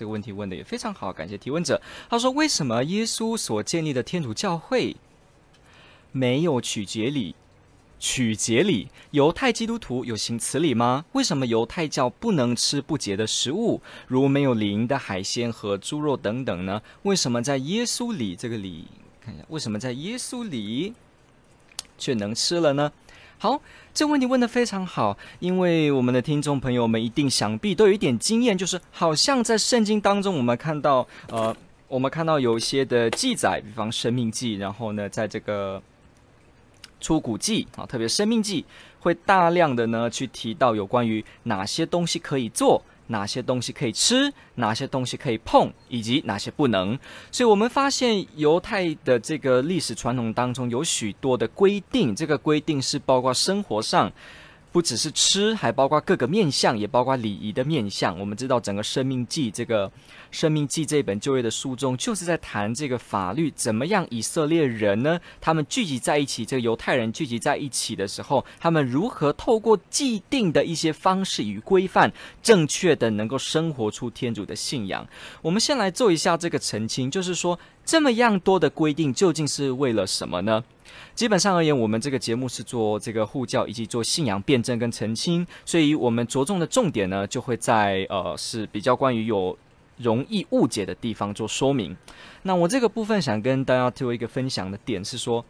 这个问题问得也非常好，感谢提问者。他说：“为什么耶稣所建立的天主教会没有取节礼？取节礼，犹太基督徒有行此礼吗？为什么犹太教不能吃不洁的食物，如没有灵的海鲜和猪肉等等呢？为什么在耶稣里这个礼，看一下，为什么在耶稣里却能吃了呢？”好，这个问题问的非常好，因为我们的听众朋友们一定想必都有一点经验，就是好像在圣经当中，我们看到，呃，我们看到有一些的记载，比方《生命记》，然后呢，在这个《出谷记》啊，特别《生命记》会大量的呢去提到有关于哪些东西可以做。哪些东西可以吃，哪些东西可以碰，以及哪些不能。所以，我们发现犹太的这个历史传统当中有许多的规定，这个规定是包括生活上。不只是吃，还包括各个面相，也包括礼仪的面相。我们知道，整个《生命记》这个《生命记》这本就业的书中，就是在谈这个法律怎么样以色列人呢？他们聚集在一起，这个犹太人聚集在一起的时候，他们如何透过既定的一些方式与规范，正确的能够生活出天主的信仰。我们先来做一下这个澄清，就是说，这么样多的规定究竟是为了什么呢？基本上而言，我们这个节目是做这个护教以及做信仰辩证跟澄清，所以我们着重的重点呢，就会在呃是比较关于有容易误解的地方做说明。那我这个部分想跟大家做一个分享的点是说。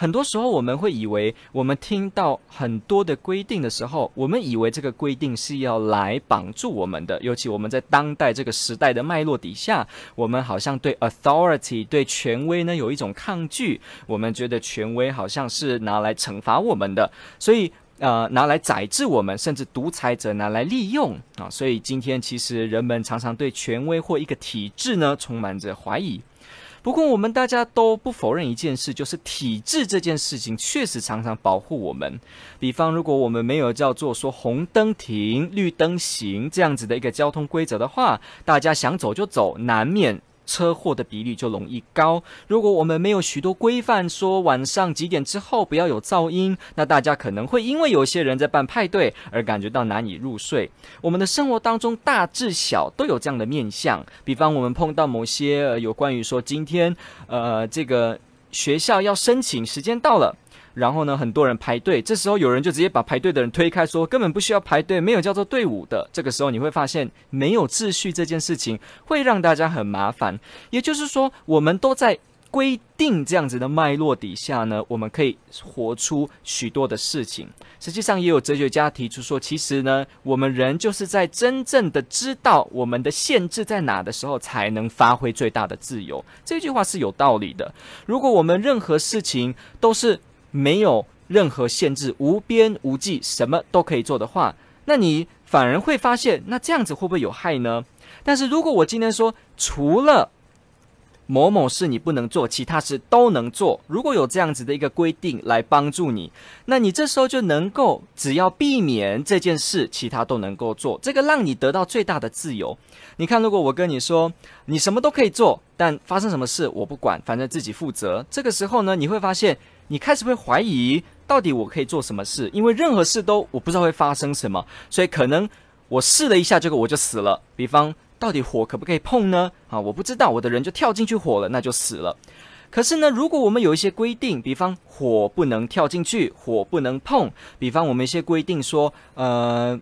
很多时候，我们会以为，我们听到很多的规定的时候，我们以为这个规定是要来绑住我们的。尤其我们在当代这个时代的脉络底下，我们好像对 authority 对权威呢有一种抗拒。我们觉得权威好像是拿来惩罚我们的，所以呃，拿来宰制我们，甚至独裁者拿来利用啊。所以今天其实人们常常对权威或一个体制呢充满着怀疑。不过，我们大家都不否认一件事，就是体制这件事情确实常常保护我们。比方，如果我们没有叫做说红灯停、绿灯行这样子的一个交通规则的话，大家想走就走，难免。车祸的比例就容易高。如果我们没有许多规范，说晚上几点之后不要有噪音，那大家可能会因为有些人在办派对而感觉到难以入睡。我们的生活当中大至小都有这样的面相，比方我们碰到某些，呃，有关于说今天，呃，这个学校要申请，时间到了。然后呢，很多人排队，这时候有人就直接把排队的人推开，说根本不需要排队，没有叫做队伍的。这个时候你会发现，没有秩序这件事情会让大家很麻烦。也就是说，我们都在规定这样子的脉络底下呢，我们可以活出许多的事情。实际上，也有哲学家提出说，其实呢，我们人就是在真正的知道我们的限制在哪的时候，才能发挥最大的自由。这句话是有道理的。如果我们任何事情都是没有任何限制，无边无际，什么都可以做的话，那你反而会发现，那这样子会不会有害呢？但是如果我今天说，除了某某事你不能做，其他事都能做，如果有这样子的一个规定来帮助你，那你这时候就能够只要避免这件事，其他都能够做，这个让你得到最大的自由。你看，如果我跟你说，你什么都可以做，但发生什么事我不管，反正自己负责。这个时候呢，你会发现。你开始会怀疑，到底我可以做什么事？因为任何事都我不知道会发生什么，所以可能我试了一下，这个我就死了。比方，到底火可不可以碰呢？啊，我不知道，我的人就跳进去火了，那就死了。可是呢，如果我们有一些规定，比方火不能跳进去，火不能碰；比方我们一些规定说，呃。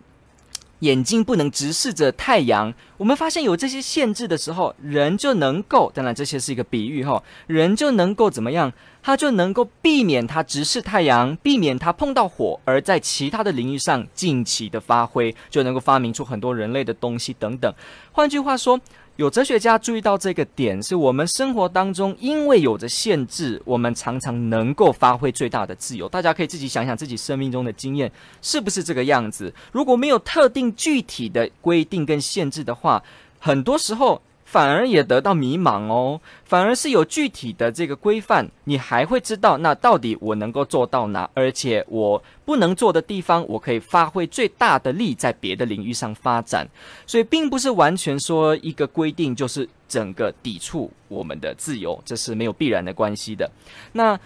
眼睛不能直视着太阳。我们发现有这些限制的时候，人就能够，当然这些是一个比喻哈，人就能够怎么样？他就能够避免他直视太阳，避免他碰到火，而在其他的领域上尽情的发挥，就能够发明出很多人类的东西等等。换句话说。有哲学家注意到这个点，是我们生活当中，因为有着限制，我们常常能够发挥最大的自由。大家可以自己想想自己生命中的经验，是不是这个样子？如果没有特定具体的规定跟限制的话，很多时候反而也得到迷茫哦。反而是有具体的这个规范，你还会知道那到底我能够做到哪，而且我不能做的地方，我可以发挥最大的力在别的领域上发展。所以，并不是完全说一个规定就是整个抵触我们的自由，这是没有必然的关系的。那。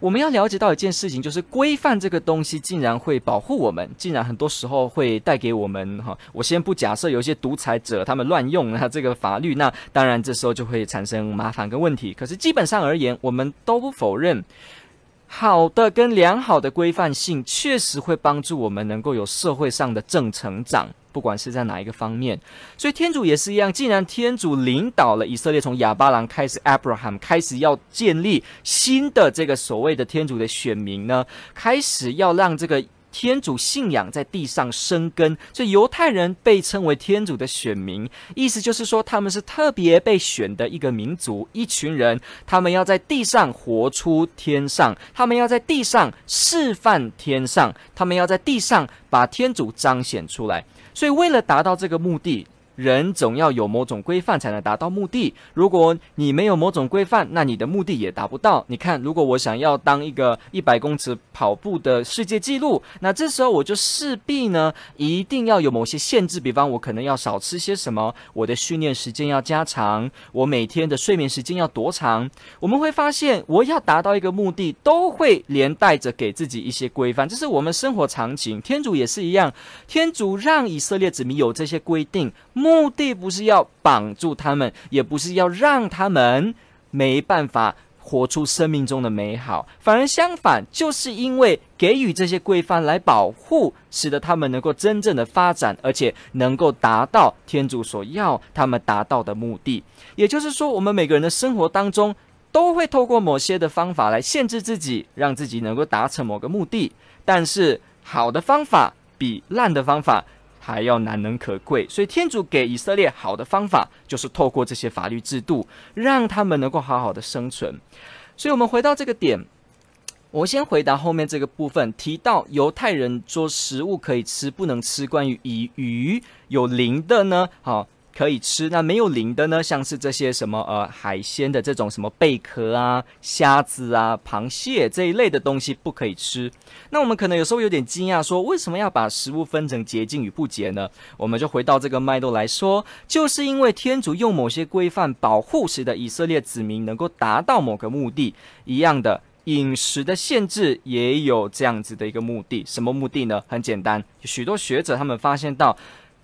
我们要了解到一件事情，就是规范这个东西竟然会保护我们，竟然很多时候会带给我们哈。我先不假设有一些独裁者他们乱用那这个法律，那当然这时候就会产生麻烦跟问题。可是基本上而言，我们都不否认。好的跟良好的规范性确实会帮助我们能够有社会上的正成长，不管是在哪一个方面。所以天主也是一样，既然天主领导了以色列从亚巴郎开始，Abraham 开始要建立新的这个所谓的天主的选民呢，开始要让这个。天主信仰在地上生根，所以犹太人被称为天主的选民，意思就是说他们是特别被选的一个民族，一群人，他们要在地上活出天上，他们要在地上示范天上，他们要在地上把天主彰显出来。所以为了达到这个目的。人总要有某种规范才能达到目的。如果你没有某种规范，那你的目的也达不到。你看，如果我想要当一个一百公尺跑步的世界纪录，那这时候我就势必呢一定要有某些限制。比方，我可能要少吃些什么，我的训练时间要加长，我每天的睡眠时间要多长。我们会发现，我要达到一个目的，都会连带着给自己一些规范。这是我们生活场景。天主也是一样，天主让以色列子民有这些规定。目目的不是要绑住他们，也不是要让他们没办法活出生命中的美好，反而相反，就是因为给予这些规范来保护，使得他们能够真正的发展，而且能够达到天主所要他们达到的目的。也就是说，我们每个人的生活当中都会透过某些的方法来限制自己，让自己能够达成某个目的。但是，好的方法比烂的方法。还要难能可贵，所以天主给以色列好的方法，就是透过这些法律制度，让他们能够好好的生存。所以，我们回到这个点，我先回答后面这个部分，提到犹太人说食物可以吃，不能吃。关于以鱼有灵的呢？好。可以吃，那没有鳞的呢？像是这些什么呃海鲜的这种什么贝壳啊、虾子啊、螃蟹这一类的东西不可以吃。那我们可能有时候有点惊讶，说为什么要把食物分成洁净与不洁呢？我们就回到这个脉络来说，就是因为天主用某些规范保护，时的以色列子民能够达到某个目的。一样的饮食的限制也有这样子的一个目的。什么目的呢？很简单，许多学者他们发现到。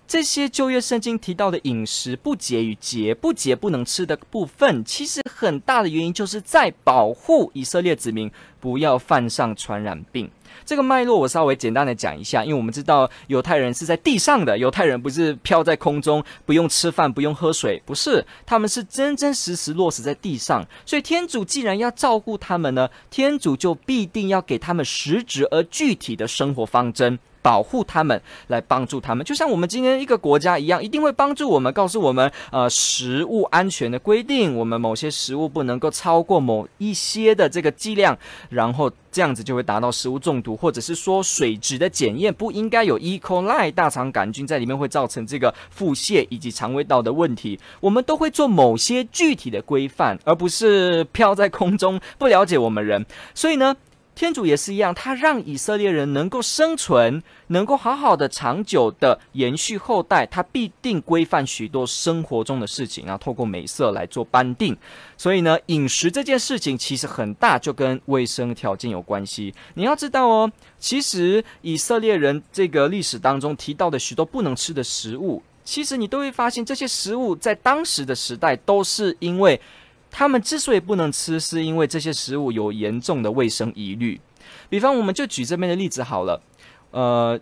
这些旧约圣经提到的饮食不洁与洁不洁不能吃的部分，其实很大的原因就是在保护以色列子民不要犯上传染病。这个脉络我稍微简单的讲一下，因为我们知道犹太人是在地上的，犹太人不是飘在空中，不用吃饭，不用喝水，不是，他们是真真实实落实在地上。所以天主既然要照顾他们呢，天主就必定要给他们实质而具体的生活方针。保护他们，来帮助他们，就像我们今天一个国家一样，一定会帮助我们，告诉我们，呃，食物安全的规定，我们某些食物不能够超过某一些的这个剂量，然后这样子就会达到食物中毒，或者是说水质的检验不应该有 E. coli 大肠杆菌在里面，会造成这个腹泻以及肠胃道的问题，我们都会做某些具体的规范，而不是飘在空中，不了解我们人，所以呢。天主也是一样，他让以色列人能够生存，能够好好的、长久的延续后代，他必定规范许多生活中的事情，然后透过美色来做颁定。所以呢，饮食这件事情其实很大就跟卫生条件有关系。你要知道哦，其实以色列人这个历史当中提到的许多不能吃的食物，其实你都会发现，这些食物在当时的时代都是因为。他们之所以不能吃，是因为这些食物有严重的卫生疑虑。比方，我们就举这边的例子好了，呃，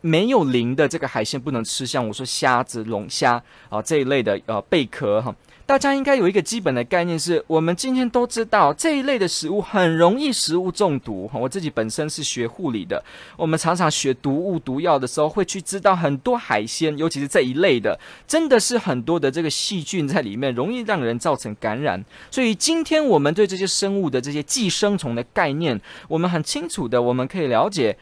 没有鳞的这个海鲜不能吃，像我说虾子、龙虾啊这一类的呃贝壳哈。大家应该有一个基本的概念是，我们今天都知道这一类的食物很容易食物中毒。我自己本身是学护理的，我们常常学毒物、毒药的时候，会去知道很多海鲜，尤其是这一类的，真的是很多的这个细菌在里面，容易让人造成感染。所以今天我们对这些生物的这些寄生虫的概念，我们很清楚的，我们可以了解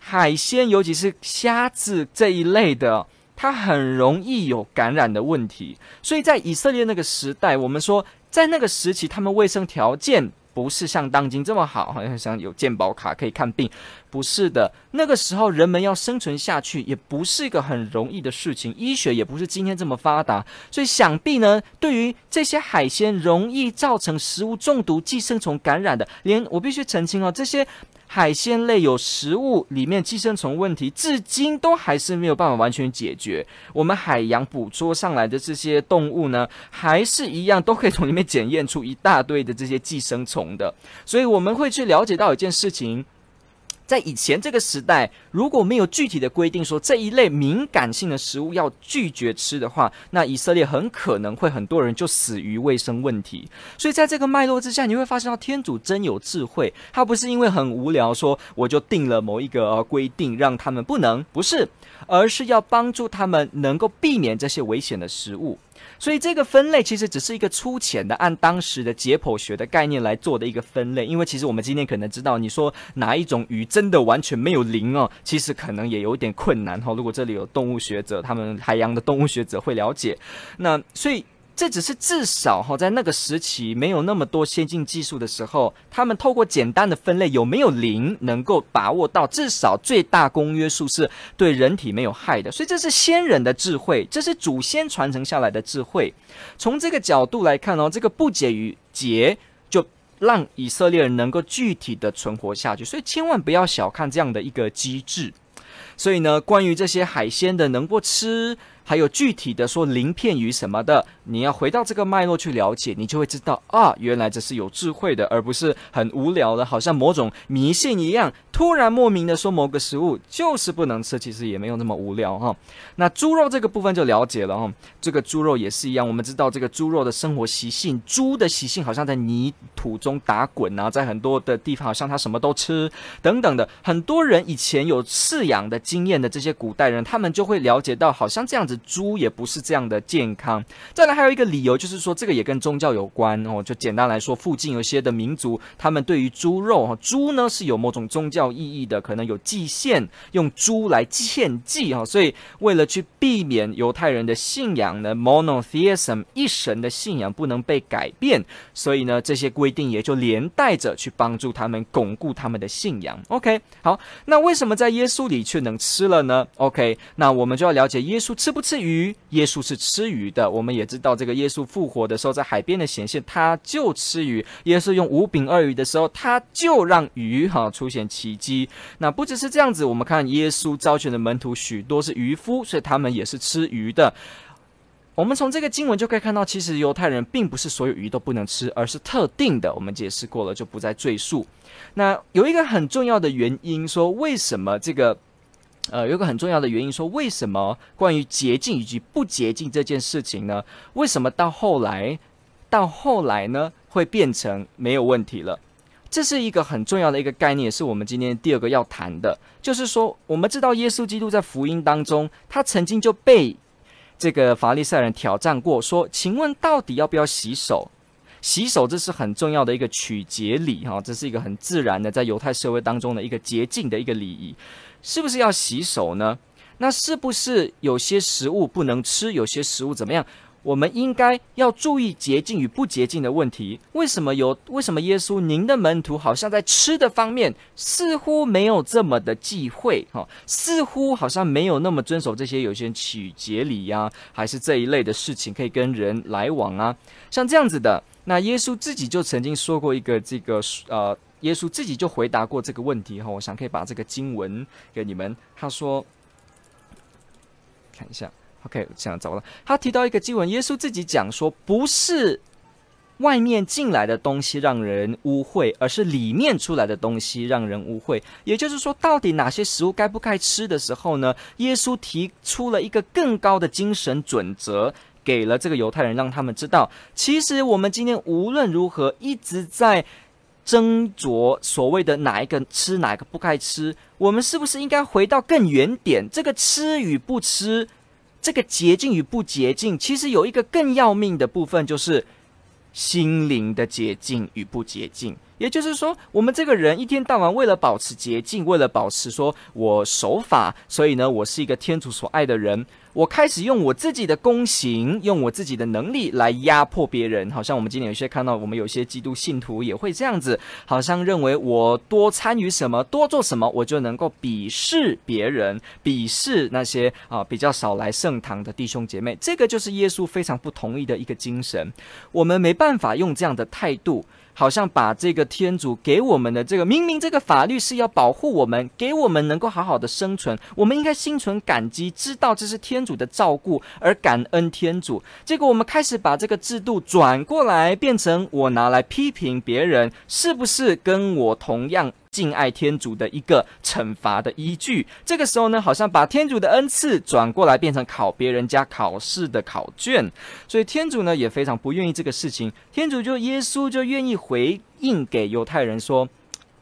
海鲜，尤其是虾子这一类的。它很容易有感染的问题。所以在以色列那个时代，我们说在那个时期，他们卫生条件。不是像当今这么好，好像像有健保卡可以看病，不是的。那个时候人们要生存下去，也不是一个很容易的事情。医学也不是今天这么发达，所以想必呢，对于这些海鲜容易造成食物中毒、寄生虫感染的，连我必须澄清哦，这些。海鲜类有食物里面寄生虫问题，至今都还是没有办法完全解决。我们海洋捕捉上来的这些动物呢，还是一样都可以从里面检验出一大堆的这些寄生虫的。所以我们会去了解到一件事情。在以前这个时代，如果没有具体的规定说这一类敏感性的食物要拒绝吃的话，那以色列很可能会很多人就死于卫生问题。所以在这个脉络之下，你会发现到天主真有智慧，他不是因为很无聊说我就定了某一个规定让他们不能，不是，而是要帮助他们能够避免这些危险的食物。所以这个分类其实只是一个粗浅的，按当时的解剖学的概念来做的一个分类。因为其实我们今天可能知道，你说哪一种鱼真的完全没有鳞哦，其实可能也有一点困难哈。如果这里有动物学者，他们海洋的动物学者会了解。那所以。这只是至少哈，在那个时期没有那么多先进技术的时候，他们透过简单的分类有没有零，能够把握到至少最大公约数是对人体没有害的。所以这是先人的智慧，这是祖先传承下来的智慧。从这个角度来看哦，这个不解与结就让以色列人能够具体的存活下去。所以千万不要小看这样的一个机制。所以呢，关于这些海鲜的能够吃。还有具体的说鳞片鱼什么的，你要回到这个脉络去了解，你就会知道啊，原来这是有智慧的，而不是很无聊的，好像某种迷信一样，突然莫名的说某个食物就是不能吃，其实也没有那么无聊哈。那猪肉这个部分就了解了哈，这个猪肉也是一样，我们知道这个猪肉的生活习性，猪的习性好像在泥土中打滚啊，在很多的地方好像它什么都吃等等的，很多人以前有饲养的经验的这些古代人，他们就会了解到，好像这样子。猪也不是这样的健康。再来还有一个理由，就是说这个也跟宗教有关哦。就简单来说，附近有些的民族，他们对于猪肉哈，猪呢是有某种宗教意义的，可能有祭献，用猪来献祭哈。所以为了去避免犹太人的信仰呢，monotheism 一神的信仰不能被改变，所以呢这些规定也就连带着去帮助他们巩固他们的信仰。OK，好，那为什么在耶稣里却能吃了呢？OK，那我们就要了解耶稣吃不吃。吃鱼，耶稣是吃鱼的。我们也知道，这个耶稣复活的时候，在海边的显现，他就吃鱼。耶稣用五饼二鱼的时候，他就让鱼哈出现奇迹。那不只是这样子，我们看耶稣招选的门徒许多是渔夫，所以他们也是吃鱼的。我们从这个经文就可以看到，其实犹太人并不是所有鱼都不能吃，而是特定的。我们解释过了，就不再赘述。那有一个很重要的原因，说为什么这个？呃，有个很重要的原因，说为什么关于洁净以及不洁净这件事情呢？为什么到后来，到后来呢，会变成没有问题了？这是一个很重要的一个概念，是我们今天第二个要谈的，就是说，我们知道耶稣基督在福音当中，他曾经就被这个法利赛人挑战过，说：“请问到底要不要洗手？洗手这是很重要的一个取洁礼，哈，这是一个很自然的在犹太社会当中的一个洁净的一个礼仪。”是不是要洗手呢？那是不是有些食物不能吃？有些食物怎么样？我们应该要注意洁净与不洁净的问题。为什么有？为什么耶稣您的门徒好像在吃的方面似乎没有这么的忌讳？哈，似乎好像没有那么遵守这些有些取洁礼呀，还是这一类的事情可以跟人来往啊？像这样子的，那耶稣自己就曾经说过一个这个呃。耶稣自己就回答过这个问题哈，我想可以把这个经文给你们。他说，看一下，OK，这样找了。他提到一个经文，耶稣自己讲说，不是外面进来的东西让人污秽，而是里面出来的东西让人污秽。也就是说，到底哪些食物该不该吃的时候呢？耶稣提出了一个更高的精神准则，给了这个犹太人，让他们知道，其实我们今天无论如何一直在。斟酌所谓的哪一个吃，哪一个不该吃，我们是不是应该回到更原点？这个吃与不吃，这个洁净与不洁净，其实有一个更要命的部分，就是心灵的洁净与不洁净。也就是说，我们这个人一天到晚为了保持洁净，为了保持说我守法，所以呢，我是一个天主所爱的人。我开始用我自己的功行，用我自己的能力来压迫别人。好像我们今天有些看到，我们有些基督信徒也会这样子，好像认为我多参与什么，多做什么，我就能够鄙视别人，鄙视那些啊比较少来圣堂的弟兄姐妹。这个就是耶稣非常不同意的一个精神。我们没办法用这样的态度。好像把这个天主给我们的这个，明明这个法律是要保护我们，给我们能够好好的生存，我们应该心存感激，知道这是天主的照顾而感恩天主。结果我们开始把这个制度转过来，变成我拿来批评别人，是不是跟我同样？敬爱天主的一个惩罚的依据，这个时候呢，好像把天主的恩赐转过来变成考别人家考试的考卷，所以天主呢也非常不愿意这个事情。天主就耶稣就愿意回应给犹太人说，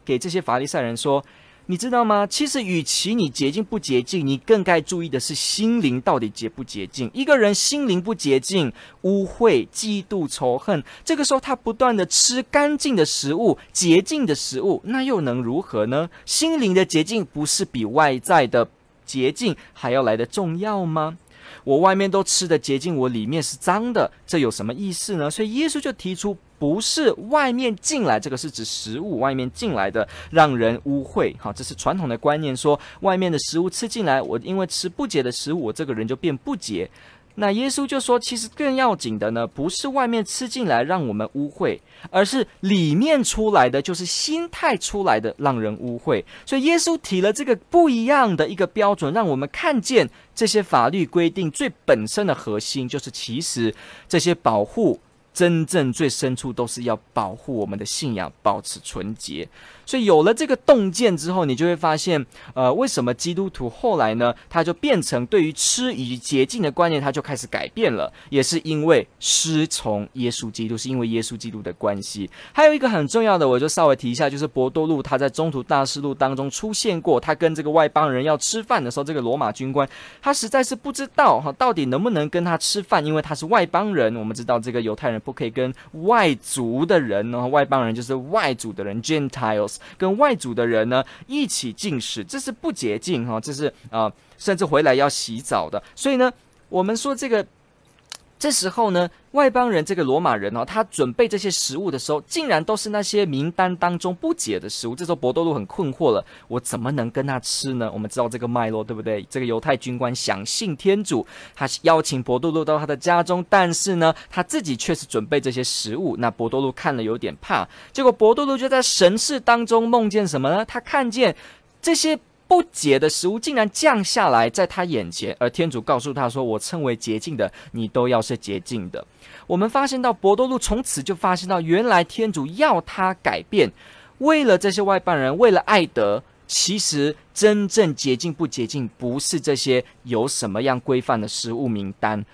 给这些法利赛人说。你知道吗？其实，与其你洁净不洁净，你更该注意的是心灵到底洁不洁净。一个人心灵不洁净，污秽、嫉妒、仇恨，这个时候他不断的吃干净的食物、洁净的食物，那又能如何呢？心灵的洁净不是比外在的洁净还要来得重要吗？我外面都吃的洁净，我里面是脏的，这有什么意思呢？所以耶稣就提出。不是外面进来，这个是指食物外面进来的让人污秽。好，这是传统的观念，说外面的食物吃进来，我因为吃不洁的食物，我这个人就变不洁。那耶稣就说，其实更要紧的呢，不是外面吃进来让我们污秽，而是里面出来的，就是心态出来的让人污秽。所以耶稣提了这个不一样的一个标准，让我们看见这些法律规定最本身的核心，就是其实这些保护。真正最深处都是要保护我们的信仰，保持纯洁。所以有了这个洞见之后，你就会发现，呃，为什么基督徒后来呢，他就变成对于吃以及洁净的观念，他就开始改变了，也是因为师从耶稣基督，是因为耶稣基督的关系。还有一个很重要的，我就稍微提一下，就是伯多禄他在中途大事录当中出现过，他跟这个外邦人要吃饭的时候，这个罗马军官他实在是不知道哈，到底能不能跟他吃饭，因为他是外邦人。我们知道这个犹太人不可以跟外族的人呢，外邦人就是外族的人，Gentiles。跟外族的人呢一起进食，这是不洁净哈，这是啊、甚至回来要洗澡的。所以呢，我们说这个。这时候呢，外邦人这个罗马人哦，他准备这些食物的时候，竟然都是那些名单当中不洁的食物。这时候伯多禄很困惑了，我怎么能跟他吃呢？我们知道这个脉络，对不对？这个犹太军官想信天主，他邀请伯多禄到他的家中，但是呢，他自己却是准备这些食物。那伯多禄看了有点怕，结果伯多禄就在神视当中梦见什么呢？他看见这些。不洁的食物竟然降下来在他眼前，而天主告诉他说：“我称为洁净的，你都要是洁净的。”我们发现到伯多禄从此就发现到，原来天主要他改变，为了这些外邦人，为了爱德，其实真正洁净不洁净，不是这些有什么样规范的食物名单。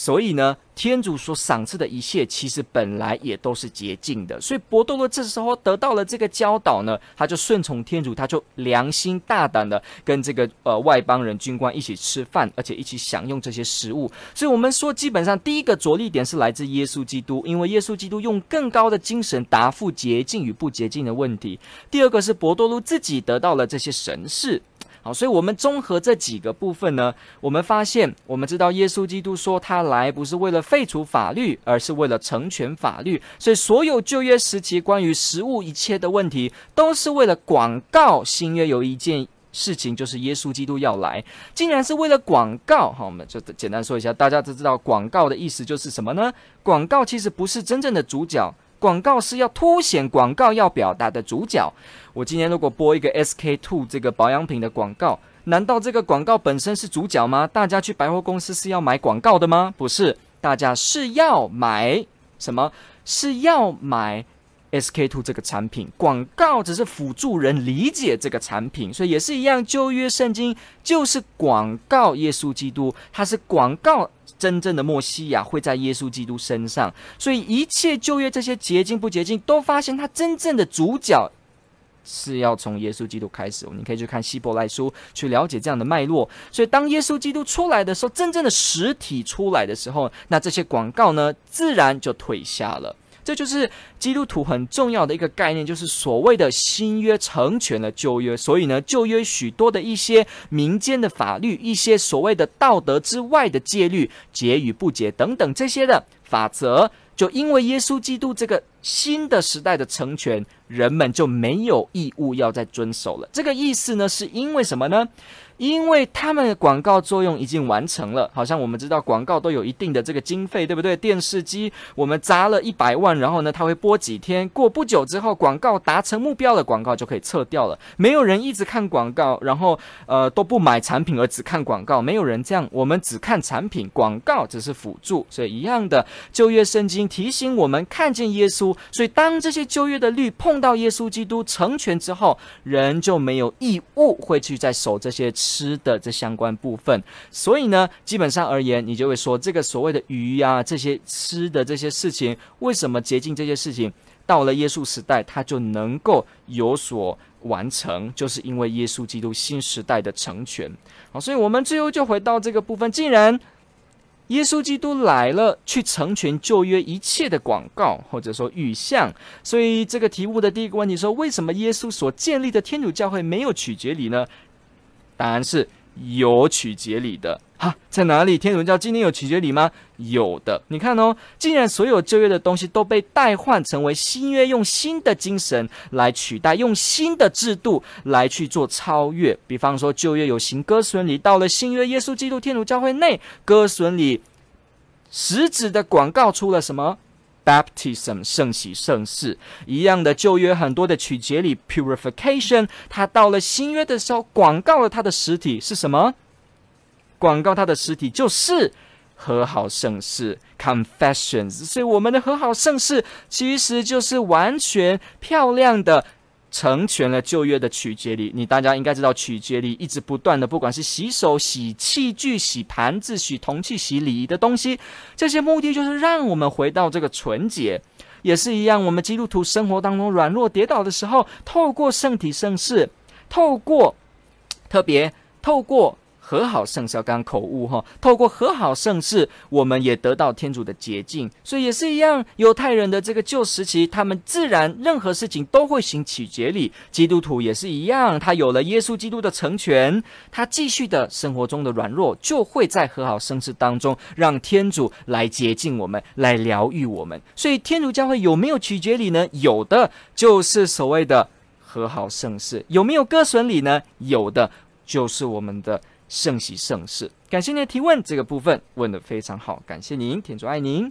所以呢，天主所赏赐的一切，其实本来也都是洁净的。所以伯多禄这时候得到了这个教导呢，他就顺从天主，他就良心大胆的跟这个呃外邦人军官一起吃饭，而且一起享用这些食物。所以我们说，基本上第一个着力点是来自耶稣基督，因为耶稣基督用更高的精神答复洁净与不洁净的问题。第二个是伯多禄自己得到了这些神事。所以，我们综合这几个部分呢，我们发现，我们知道耶稣基督说他来不是为了废除法律，而是为了成全法律。所以，所有旧约时期关于食物一切的问题，都是为了广告新约有一件事情，就是耶稣基督要来。竟然是为了广告，好，我们就简单说一下，大家都知道广告的意思就是什么呢？广告其实不是真正的主角。广告是要凸显广告要表达的主角。我今天如果播一个 SK two 这个保养品的广告，难道这个广告本身是主角吗？大家去百货公司是要买广告的吗？不是，大家是要买什么？是要买 SK two 这个产品。广告只是辅助人理解这个产品，所以也是一样。旧约圣经就是广告耶稣基督，它是广告。真正的莫西亚会在耶稣基督身上，所以一切旧约这些洁净不洁净，都发现他真正的主角是要从耶稣基督开始。你可以去看希伯来书，去了解这样的脉络。所以当耶稣基督出来的时候，真正的实体出来的时候，那这些广告呢，自然就退下了。这就是基督徒很重要的一个概念，就是所谓的新约成全了旧约。所以呢，旧约许多的一些民间的法律，一些所谓的道德之外的戒律，结与不结等等这些的法则，就因为耶稣基督这个新的时代的成全，人们就没有义务要再遵守了。这个意思呢，是因为什么呢？因为他们的广告作用已经完成了，好像我们知道广告都有一定的这个经费，对不对？电视机我们砸了一百万，然后呢，它会播几天，过不久之后广告达成目标了，广告就可以撤掉了。没有人一直看广告，然后呃都不买产品而只看广告，没有人这样。我们只看产品，广告只是辅助。所以一样的，旧约圣经提醒我们看见耶稣，所以当这些旧约的律碰到耶稣基督成全之后，人就没有义务会去再守这些。吃的这相关部分，所以呢，基本上而言，你就会说这个所谓的鱼呀、这些吃的这些事情，为什么洁净这些事情到了耶稣时代，它就能够有所完成，就是因为耶稣基督新时代的成全。好，所以我们最后就回到这个部分，竟然耶稣基督来了，去成全旧约一切的广告或者说预像，所以这个题目的第一个问题说，为什么耶稣所建立的天主教会没有取决你呢？答案是有取节礼的哈，在哪里？天主教今天有取节礼吗？有的。你看哦，既然所有旧约的东西都被代换成为新约，用新的精神来取代，用新的制度来去做超越。比方说，旧约有行割损礼，到了新约，耶稣基督天主教会内，割损礼实质的广告出了什么？Baptism 圣喜圣事一样的旧约很多的取节里 purification，他到了新约的时候，广告了他的实体是什么？广告他的实体就是和好圣事 confessions，所以我们的和好圣事其实就是完全漂亮的。成全了旧约的取节礼，你大家应该知道，取节礼一直不断的，不管是洗手、洗器具、洗盘子、洗铜器、洗礼仪的东西，这些目的就是让我们回到这个纯洁，也是一样。我们基督徒生活当中软弱跌倒的时候，透过圣体圣事，透过特别透过。和好圣事，刚口误哈。透过和好圣事，我们也得到天主的洁净，所以也是一样。犹太人的这个旧时期，他们自然任何事情都会行取节礼。基督徒也是一样，他有了耶稣基督的成全，他继续的生活中的软弱，就会在和好圣事当中，让天主来洁净我们，来疗愈我们。所以天主教会有没有取节礼呢？有的，就是所谓的和好圣事。有没有割损礼呢？有的，就是我们的。圣喜圣事，感谢您的提问，这个部分问得非常好，感谢您，天主爱您。